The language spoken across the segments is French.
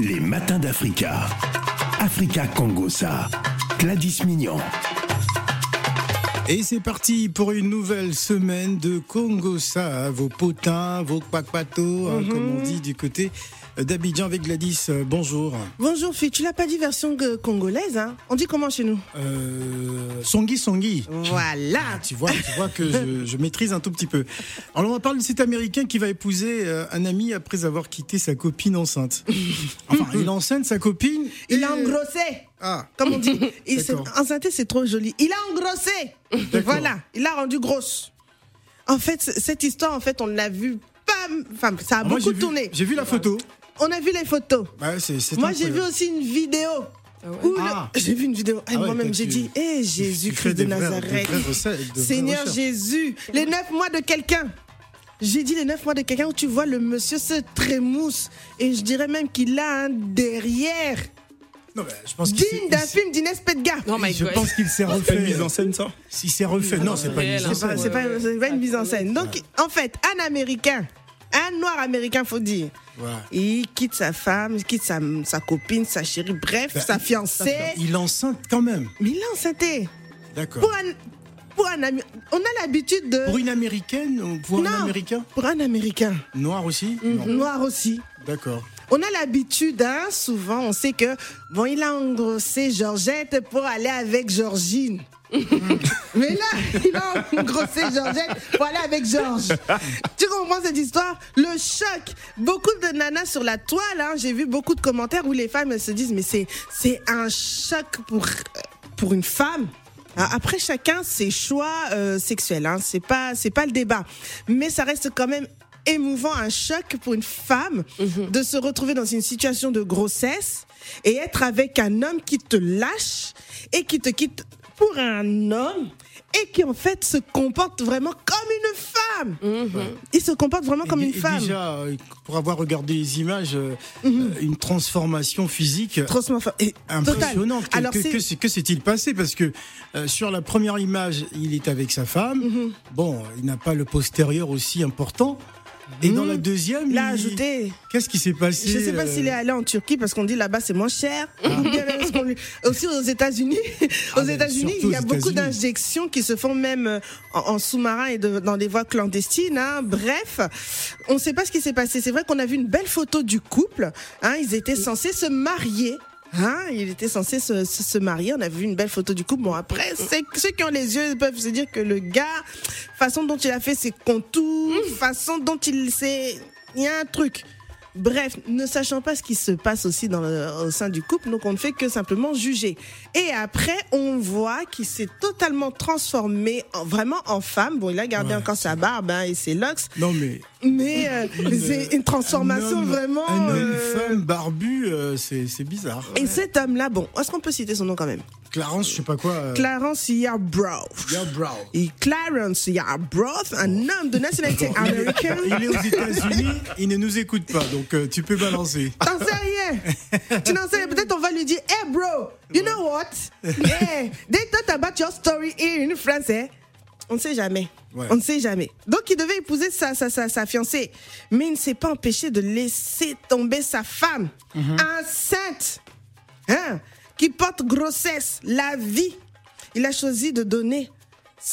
Les matins d'Africa. Africa Congosa. Gladys Mignon. Et c'est parti pour une nouvelle semaine de Congosa. Vos potins, vos quackpatos, hein, comme on dit du côté d'Abidjan avec Gladys. Euh, bonjour. Bonjour, fille. Tu l'as pas dit version euh, congolaise, hein? On dit comment chez nous? Euh, Songi Songi. Voilà. Tu vois, tu vois que je, je maîtrise un tout petit peu. Alors on va parler de cet Américain qui va épouser euh, un ami après avoir quitté sa copine enceinte. Enfin, il enceinte sa copine. Il a engrossé, Ah, comme on dit. Il enceinte, c'est trop joli. Il a engrossé. Voilà. Il l'a rendu grosse. En fait, cette histoire, en fait, on l'a vu pas. Enfin, ça a j'ai beaucoup tourné. J'ai vu la photo. On a vu les photos. Ouais, c'est Moi, j'ai vu aussi une vidéo. le- Ah. J'ai vu une vidéo. Ah ouais, Moi-même, j'ai dit, hé, Tu fais Jésus-Christ de Nazareth. Seigneur. Jésus, les neuf mois de quelqu'un. J'ai dit les neuf mois de quelqu'un où tu vois le monsieur se trémousse. Et je dirais même qu'il a un derrière Non, mais je pense qu'il s'est- digne d'un s'est- film d'Inès Pedga. Oh Je god. pense qu'il s'est C'est refait. une mise en scène, ça Si c'est refait, non, c'est pas une mise en C'est pas, scène. c'est pas- c'est pas une mise en scène. Donc, en fait, un Américain, un Noir américain, faut dire, il quitte sa femme, il quitte sa, sa copine, sa chérie, bref, Bah, sa fiancée. Il enceinte quand même. Mais il est enceinté. D'accord. Pour un, pour un Ami- on a l'habitude de. Pour une américaine ou pour Non. un américain Pour un Américain, Noir aussi Non. noir aussi. D'accord. On a l'habitude, hein, souvent, on sait que, bon, il a engrossé Georgette pour aller avec Georgine. Mais là, il a engrossé Georgette aller avec Georges. Tu comprends cette histoire? Le choc. Beaucoup de nanas sur la toile, hein, j'ai vu beaucoup de commentaires où les femmes elles se disent, mais c'est, c'est un choc pour, pour une femme. Hein, Après chacun ses choix euh, sexuels, hein, c'est pas c'est pas le débat, mais ça reste quand même émouvant, un choc pour une femme de se retrouver dans une situation de grossesse et être avec un homme qui te lâche et qui te quitte pour un homme et qui en fait se comporte vraiment comme une femme. Il se comporte vraiment comme une et femme. Déjà, euh, pour avoir regardé les images, euh, euh, une transformation physique. Et impressionnante. total. Alors que, s'est-il passé? Parce que euh, sur la première image, il est avec sa femme. Mhm. Bon, il n'a pas le postérieur aussi important. Et dans la deuxième, il a il- ajouté. Qu'est-ce qui s'est passé Je sais pas euh, s'il est allé en Turquie parce qu'on dit là-bas c'est moins cher. Lui- Aussi aux États-Unis. Ah, aux États-Unis, il y a beaucoup d'injections qui se font même euh, en, en sous-marin et de- dans des voies clandestines. hein. Bref, on ne sait pas ce qui s'est passé. C'est vrai qu'on a vu une belle photo du couple. hein. Ils étaient censés se marier. Hein, il était censé se, se, se marier. On a vu une belle photo du couple. Bon, après, c'est- ceux qui ont les yeux peuvent se dire que le gars, façon dont il a fait ses contours, façon dont il s'est. Il y a un truc. Bref, ne sachant pas ce qui se passe aussi dans le- au sein du couple, donc on ne fait que simplement juger. Et après, on voit qu'il s'est totalement transformé en- vraiment en femme. Bon, il a gardé Ouais, encore sa barbe hein, et ses locks, Non, mais. Mais euh, c'est une transformation un homme- vraiment. Un homme, euh, femme barbue, euh, c'est bizarre. Et cet homme-là, bon, est-ce qu'on peut citer son nom quand même? Clarence, je sais pas quoi. euh, Clarence Yarbrough. Yeah, bro. Et Clarence Yarbrough, un homme de nationalité américaine. Il est aux États-Unis, il ne nous écoute pas, donc euh, tu peux balancer. T'en sais rien. tu n'en sais rien. Peut-être on va lui dire, hey bro, you know what? Hey, they thought about your story here in France. eh? On ne sait jamais. Ouais. On ne sait jamais. Donc il devait épouser sa, sa, sa, sa fiancée. Mais il ne s'est pas empêché de laisser tomber sa femme. Enceinte. Hein, qui porte grossesse, la vie. Il a choisi de donner,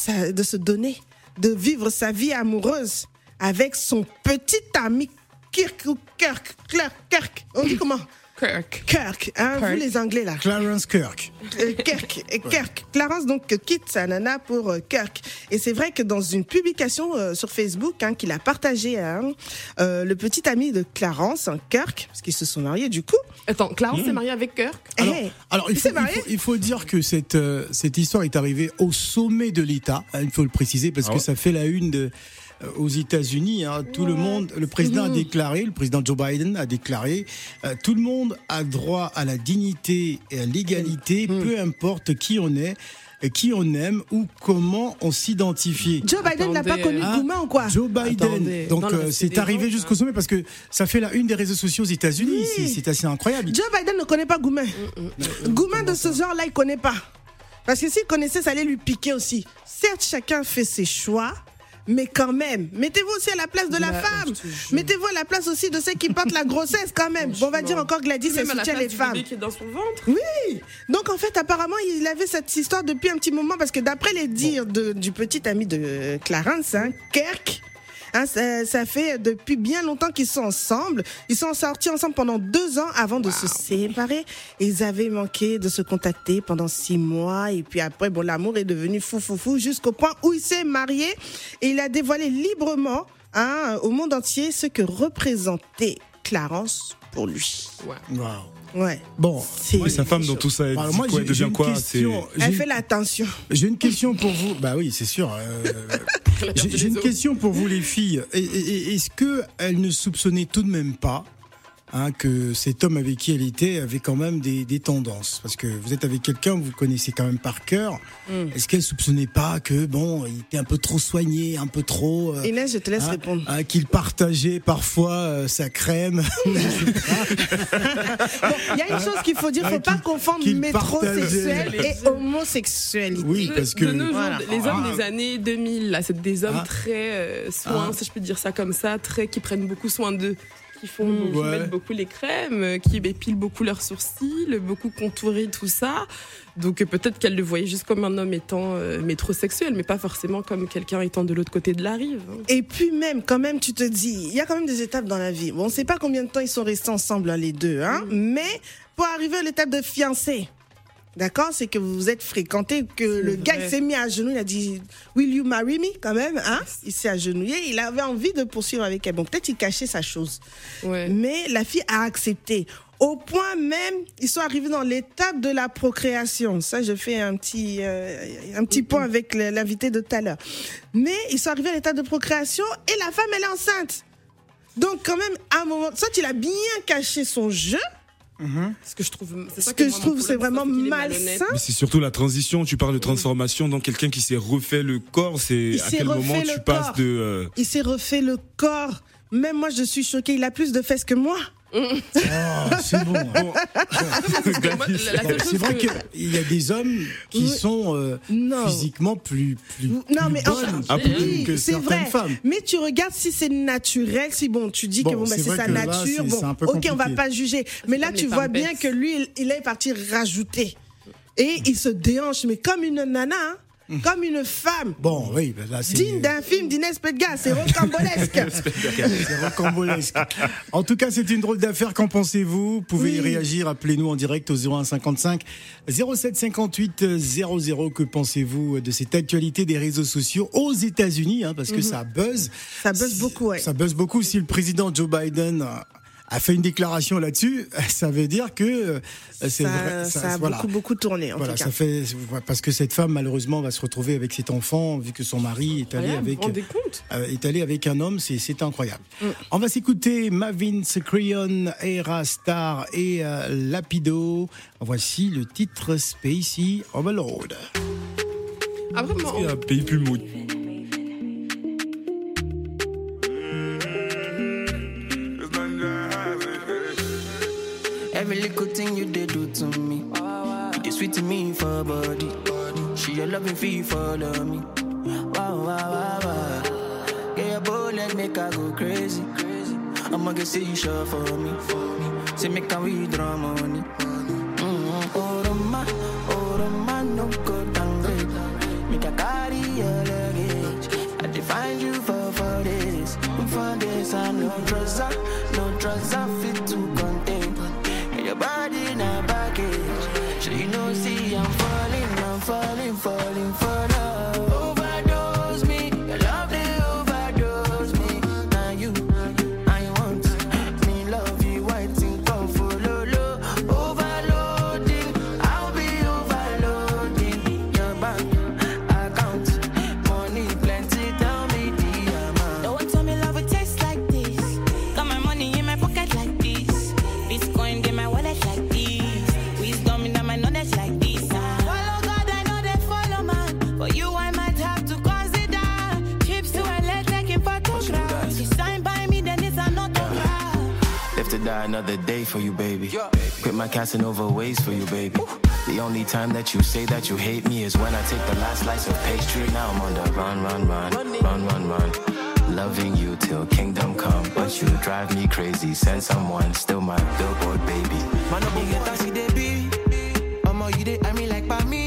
de se donner, de vivre sa vie amoureuse avec son petit ami Kirk ou Kirk, Kirk, Kirk. On dit comment? Kirk. Kirk, hein, Kirk. vous les Anglais là. Clarence Kirk. Euh, Kirk, Kirk. Clarence donc quitte sa nana pour euh, Kirk. Et c'est vrai que dans une publication euh, sur Facebook hein, qu'il a partagé, hein, euh, le petit ami de Clarence, hein, Kirk, parce qu'ils se sont mariés du coup. Attends, Clarence s'est marié avec Kirk? Alors, eh, alors, il, faut, s'est marié il, faut, il faut dire que cette, euh, cette histoire est arrivée au sommet de l'État. hein, il faut le préciser parce Ah que ça fait la une de, aux États-Unis. hein, tout le monde, le président Mhm. a déclaré, le président Joe Biden a déclaré, euh, tout le monde a droit à la dignité et à l'égalité, Mhm. peu importe qui on est. et Qui on aime ou comment on s'identifie. Joe Biden n'a pas connu hein. Goumin ou quoi Joe Biden. Attendez, Donc euh, c'est arrivé jusqu'au sommet parce que ça fait la une des réseaux sociaux aux États-Unis. Oui. C'est- assez incroyable. Joe Biden ne connaît pas Goumin. Goumin de ce genre-là, il connaît pas. Parce que s'il connaissait, ça allait lui piquer aussi. Certes, chacun fait ses choix. Mais quand même, mettez-vous aussi à la place de la Bah, femme. Mettez-vous à la place aussi de ceux qui portent la grossesse quand même. Bon, on va dire encore Gladys, elle soutient les femmes. bébé qui est dans son ventre. Oui. Donc en fait, apparemment, il avait cette histoire depuis un petit moment parce que d'après les dires de- du petit ami de Clarence, hein, Kirk. Hein, ça, ça fait depuis bien longtemps qu'ils sont ensemble. Ils sont sortis ensemble pendant deux ans avant de se séparer. Ils avaient manqué de se contacter pendant six mois. Et puis après, bon, l'amour est devenu fou, fou, fou, jusqu'au point où il s'est marié. Et il a dévoilé librement hein, au monde entier ce que représentait Clarence pour lui. Waouh. Ouais. Bon, C'est- Et sa femme dans tout ça, elle, alors dit moi quoi, j'ai elle devient une quoi question. Elle j'ai- fait l'attention. J'ai une question pour vous. Bah oui, c'est sûr. euh, J'ai une question pour vous les filles. Est-ce que elle ne soupçonnait tout de même pas hein, que cet homme avec qui elle était avait quand même des, des tendances Parce que vous êtes avec quelqu'un, vous le connaissez quand même par cœur. Mm. Est-ce qu'elle soupçonnait pas que bon, il était un peu trop soigné, un peu trop euh, Inès, je te laisse hein, répondre. hein, qu'il partageait parfois euh, sa crème Bon, il y a une chose qu'il faut dire, faut pas confondre métrosexuel et homosexualité. Oui, parce que de nos jours, Voilà. les hommes Ah. des années 2000, là, c'est des hommes Ah. très euh, soins, Ah. si je peux dire ça comme ça, très qui prennent beaucoup soin d'eux, qui font, Mm. qui Ouais. mettent beaucoup les crèmes, euh, qui épilent beaucoup leurs sourcils, beaucoup contourés, tout ça. Donc euh, peut-être qu'elle le voyait juste comme un homme étant euh, métrosexuel, mais pas forcément comme quelqu'un étant de l'autre côté de la rive. hein. Et puis même, quand même, tu te dis, il y a quand même des étapes dans la vie. Bon, on ne sait pas combien de temps ils sont restés ensemble, hein, les deux, hein, mais pour arriver à l'étape de fiancé, d'accord, c'est que vous vous êtes fréquentés, que le gars s'est mis à genoux, il a dit, Will you marry me, quand même, hein? Il s'est agenouillé, il avait envie de poursuivre avec elle. Bon, peut-être il cachait sa chose. Ouais. Mais la fille a accepté. Au point même, ils sont arrivés dans l'étape de la procréation. Ça, je fais un petit, euh, un petit point avec l'invité de tout à l'heure. Mais ils sont arrivés à l'étape de procréation et la femme, elle est enceinte. Donc, quand même, à un moment, soit il a bien caché son jeu, Ce que je trouve, c'est ce que moi, je trouve, c'est vraiment malsain. Mais c'est surtout la transition. Tu parles de transformation dans quelqu'un qui s'est refait le corps. C'est à quel moment tu passes corps. de. euh, Il s'est refait le corps. Même moi, je suis choquée. Il a plus de fesses que moi. Oh, c'est bon. C'est vrai qu'il y a des hommes qui Oui. sont euh, Non. physiquement plus, plus, Non, plus mais bonnes Ah, oui, que certaines vrai. femmes. Mais tu regardes si c'est naturel, si bon, tu dis Bon, que bon, bah, c'est sa que nature, bon, c'est un peu ok, on va pas juger. Mais là, tu vois bien que lui, il, il est parti rajouter. Et il se déhanche, mais comme une nana, hein, comme une femme. Bon, oui, ben là, c'est Digne d'un film d'Inès Pedga, c'est rocambolesque. c'est rocambolesque. En tout cas, c'est une drôle d'affaire. Qu'en pensez-vous? Vous pouvez y Oui. réagir. Appelez-nous en direct au 0155 0758 00. Que pensez-vous de cette actualité des réseaux sociaux aux États-Unis hein, Parce que ça buzz. Mhm. Ça buzz beaucoup, ouais. Ça buzz beaucoup. Si le président Joe Biden a- a fait une déclaration là-dessus, ça veut dire que euh, c'est ça, vrai. ça a voilà. beaucoup, beaucoup tourné, en Voilà, tout ça fait parce que cette femme malheureusement va se retrouver avec cet enfant vu que son mari est allé avec vous vous rendez compte euh, est allé avec un homme, c'est c'est incroyable. Mm. On va s'écouter Mavin Creon, Era Star et euh, Lapido. Voici le titre Spacey Overload. Ah, vraiment Il y a un pays plus mou. Every little thing you did do to me. You did sweet to me for body. She a loving fee follow me. Wow, wow, wow, wow. Get your bullet, make her go crazy. I'ma get say you sure for me. Say make her withdraw money. another day for you, baby. Quit my Casanova ways for you, baby. The only time that you say that you hate me is when I take the last slice of pastry. Now I'm on the run, run, run, run, run, run. Loving you till kingdom come, but you drive me crazy. Send someone, still my billboard baby. Man, I'm you get baby. I'm all you did, I mean, like by me.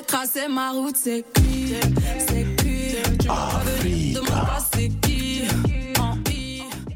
j'ai tracé ma route, c'est cuit, c'est cuit. Demande pas